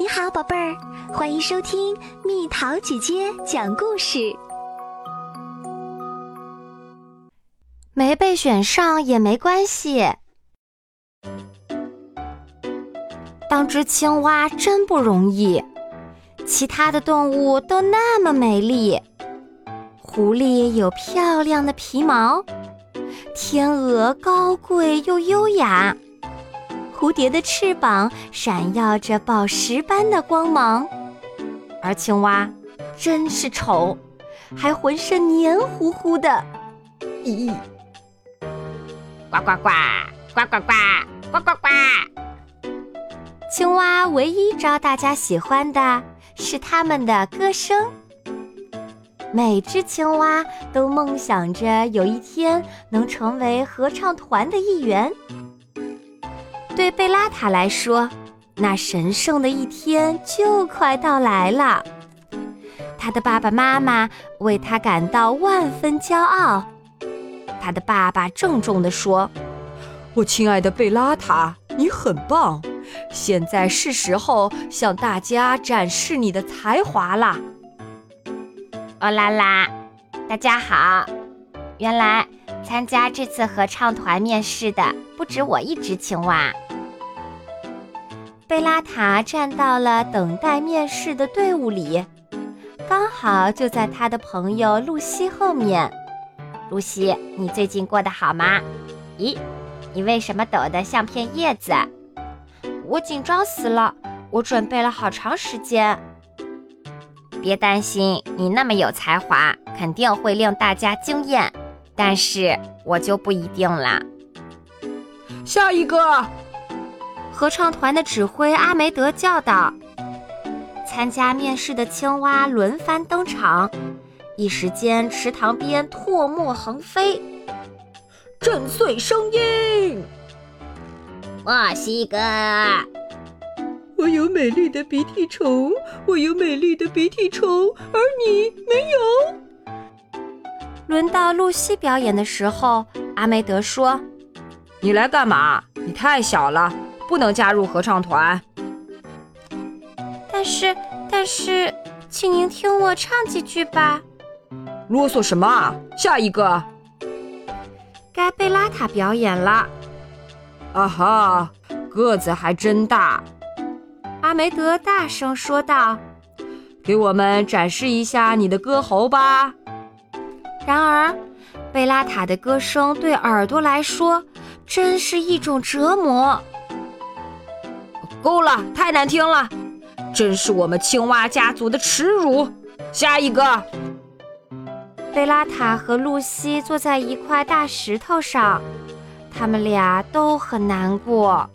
你好，宝贝儿，欢迎收听蜜桃姐姐讲故事。没被选上也没关系，当只青蛙真不容易。其他的动物都那么美丽，狐狸有漂亮的皮毛，天鹅高贵又优雅。蝴蝶的翅膀闪耀着宝石般的光芒，而青蛙真是丑，还浑身黏糊糊的。咦，呱呱呱，呱呱呱，呱呱呱！青蛙唯一招大家喜欢的是它们的歌声。每只青蛙都梦想着有一天能成为合唱团的一员。对贝拉塔来说，那神圣的一天就快到来了。他的爸爸妈妈为他感到万分骄傲。他的爸爸郑重地说：“我亲爱的贝拉塔，你很棒！现在是时候向大家展示你的才华啦！”哦啦啦，大家好！原来参加这次合唱团面试的不止我一只青蛙。贝拉塔站到了等待面试的队伍里，刚好就在他的朋友露西后面。露西，你最近过得好吗？咦，你为什么抖得像片叶子？我紧张死了，我准备了好长时间。别担心，你那么有才华，肯定会令大家惊艳。但是我就不一定了。下一个。合唱团的指挥阿梅德叫道：“参加面试的青蛙轮番登场，一时间池塘边唾沫横飞。震碎声音，墨西哥！我有美丽的鼻涕虫，我有美丽的鼻涕虫，而你没有。”轮到露西表演的时候，阿梅德说：“你来干嘛？你太小了。”不能加入合唱团。但是，但是，请您听我唱几句吧。啰嗦什么啊！下一个，该贝拉塔表演了。啊哈，个子还真大。阿梅德大声说道：“给我们展示一下你的歌喉吧。”然而，贝拉塔的歌声对耳朵来说真是一种折磨。够了，太难听了，真是我们青蛙家族的耻辱。下一个，贝拉塔和露西坐在一块大石头上，他们俩都很难过。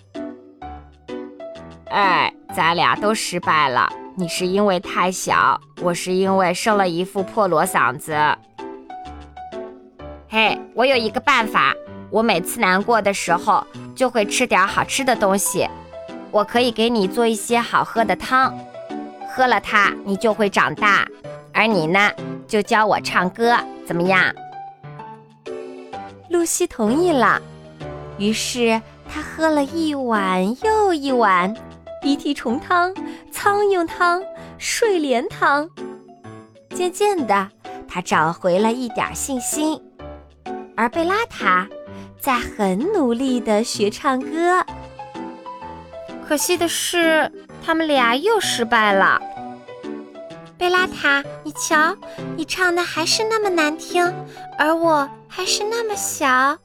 哎，咱俩都失败了。你是因为太小，我是因为生了一副破锣嗓子。嘿，我有一个办法，我每次难过的时候就会吃点好吃的东西。我可以给你做一些好喝的汤，喝了它你就会长大，而你呢，就教我唱歌，怎么样？露西同意了，于是她喝了一碗又一碗鼻涕虫汤、苍蝇汤、睡莲汤，渐渐的，她找回了一点信心，而贝拉塔在很努力的学唱歌。可惜的是，他们俩又失败了。贝拉塔，你瞧，你唱的还是那么难听，而我还是那么小。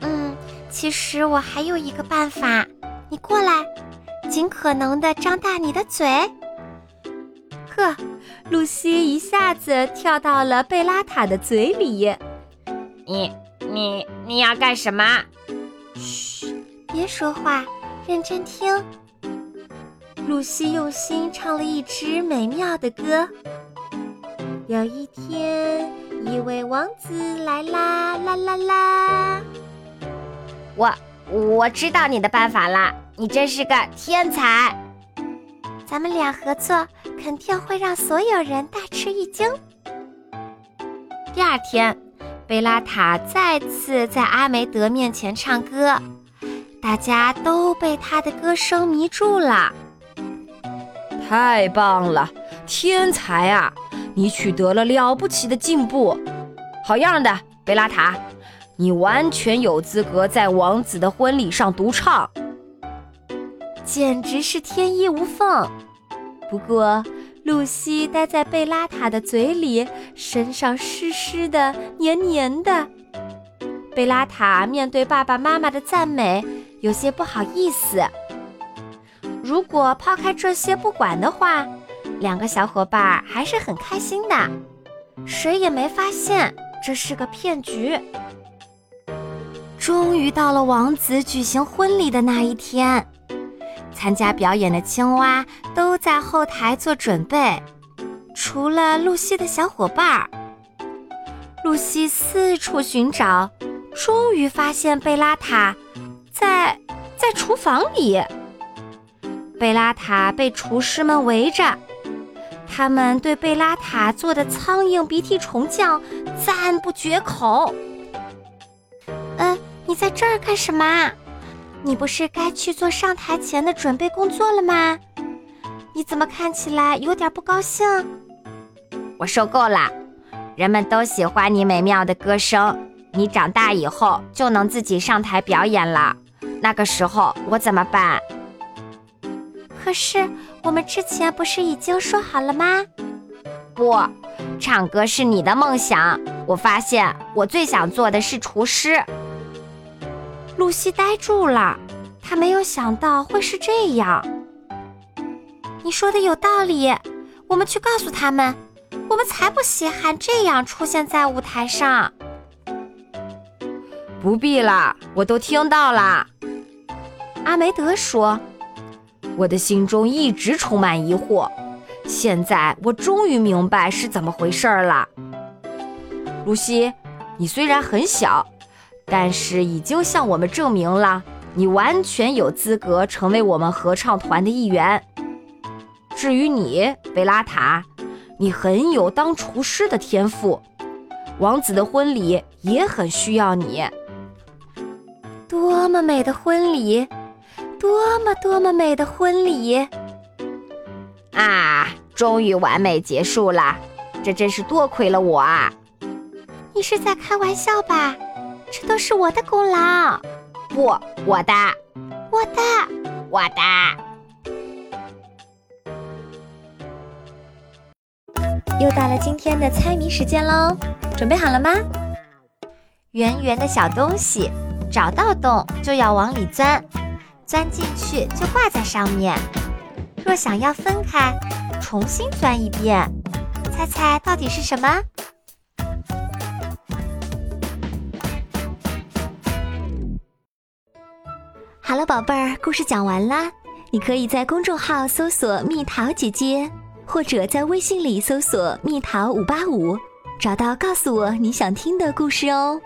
嗯，其实我还有一个办法，你过来，尽可能的张大你的嘴。呵，露西一下子跳到了贝拉塔的嘴里。你、你、你要干什么？嘘，别说话。认真听，露西用心唱了一支美妙的歌。有一天，一位王子来啦啦啦啦！我我知道你的办法啦，你真是个天才。咱们俩合作，肯定会让所有人大吃一惊。第二天，贝拉塔再次在阿梅德面前唱歌。大家都被他的歌声迷住了。太棒了，天才啊！你取得了了不起的进步。好样的，贝拉塔，你完全有资格在王子的婚礼上独唱，简直是天衣无缝。不过，露西待在贝拉塔的嘴里，身上湿湿的、黏黏的。贝拉塔面对爸爸妈妈的赞美，有些不好意思。如果抛开这些不管的话，两个小伙伴还是很开心的，谁也没发现这是个骗局。终于到了王子举行婚礼的那一天，参加表演的青蛙都在后台做准备，除了露西的小伙伴儿。露西四处寻找。终于发现贝拉塔在在厨房里。贝拉塔被厨师们围着，他们对贝拉塔做的苍蝇鼻涕虫酱赞不绝口。嗯，你在这儿干什么？你不是该去做上台前的准备工作了吗？你怎么看起来有点不高兴？我受够了，人们都喜欢你美妙的歌声。你长大以后就能自己上台表演了，那个时候我怎么办？可是我们之前不是已经说好了吗？不，唱歌是你的梦想。我发现我最想做的是厨师。露西呆住了，她没有想到会是这样。你说的有道理，我们去告诉他们，我们才不稀罕这样出现在舞台上。不必了，我都听到了。阿梅德说：“我的心中一直充满疑惑，现在我终于明白是怎么回事了。”露西，你虽然很小，但是已经向我们证明了你完全有资格成为我们合唱团的一员。至于你，贝拉塔，你很有当厨师的天赋，王子的婚礼也很需要你。多么美的婚礼，多么多么美的婚礼！啊，终于完美结束了，这真是多亏了我啊！你是在开玩笑吧？这都是我的功劳。不，我的，我的，我的。又到了今天的猜谜时间喽，准备好了吗？圆圆的小东西。找到洞就要往里钻，钻进去就挂在上面。若想要分开，重新钻一遍。猜猜到底是什么？好了，宝贝儿，故事讲完啦。你可以在公众号搜索“蜜桃姐姐”，或者在微信里搜索“蜜桃五八五”，找到告诉我你想听的故事哦。